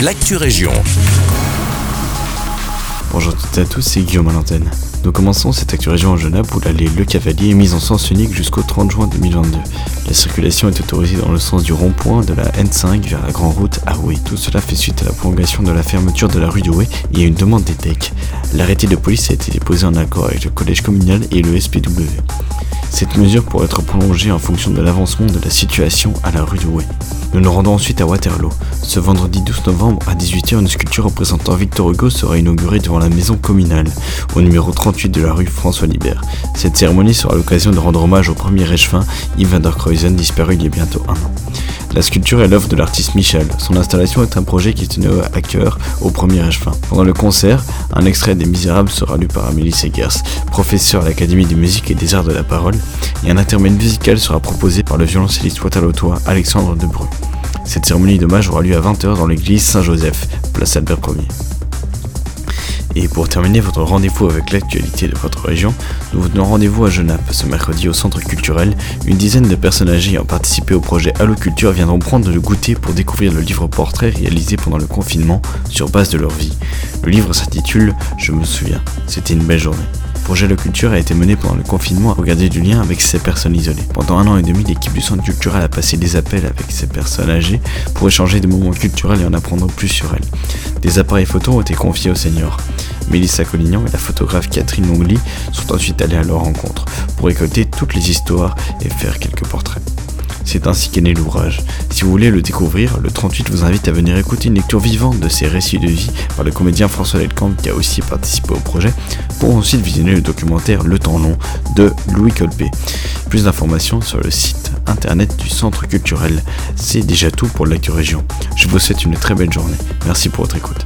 l'actu région. Bonjour à toutes et à tous, c'est Guillaume à. Nous commençons cette actu région en Genappe où l'allée Le Cavalier est mise en sens unique jusqu'au 30 juin 2022. La circulation est autorisée dans le sens du rond-point de la N5 vers la grande route à Oué. Tout cela fait suite à la prolongation de la fermeture de la rue de et à une demande des DEC. L'arrêté de police a été déposé en accord avec le collège communal et le SPW. Cette mesure pourrait être prolongée en fonction de l'avancement de la situation à la rue de Oué. Nous nous rendons ensuite à Waterloo. Ce vendredi 12 novembre à 18h, une sculpture représentant Victor Hugo sera inaugurée devant la maison communale, au numéro 38 de la rue François Libert. Cette cérémonie sera l'occasion de rendre hommage au premier échevin Yves van der Kreuzen, disparu il y a bientôt un an. La sculpture est l'œuvre de l'artiste Michel. Son installation est un projet qui tenait à cœur au premier échevin. Pendant le concert, un extrait des Misérables sera lu par Amélie Segers, professeur à l'Académie de musique et des arts de la parole, et un intermède musical sera proposé par le violoncelliste waterlootois Alexandre Debreu. Cette cérémonie d'hommage aura lieu à 20h dans l'église Saint-Joseph, place Albert Ier. Et pour terminer votre rendez-vous avec l'actualité de votre région, nous vous donnons rendez-vous à Genappe ce mercredi au centre culturel. Une dizaine de personnes âgées ayant participé au projet Allo Culture viendront prendre le goûter pour découvrir le livre portrait réalisé pendant le confinement sur base de leur vie. Le livre s'intitule Je me souviens. C'était une belle journée. Le projet Le Culture a été mené pendant le confinement à regarder du lien avec ces personnes isolées. Pendant un an et demi, l'équipe du centre culturel a passé des appels avec ces personnes âgées pour échanger des moments culturels et en apprendre plus sur elles. Des appareils photos ont été confiés aux seniors. Mélissa Collignon et la photographe Catherine Longly sont ensuite allées à leur rencontre pour récolter toutes les histoires et faire quelques portraits. C'est ainsi qu'est né l'ouvrage. Si vous voulez le découvrir, le 38 vous invite à venir écouter une lecture vivante de ces récits de vie par le comédien François Delcamp qui a aussi participé au projet, pour ensuite visionner le documentaire Le temps long de Louis Colpé. Plus d'informations sur le site internet du centre culturel. C'est déjà tout pour l'actu région. Je vous souhaite une très belle journée. Merci pour votre écoute.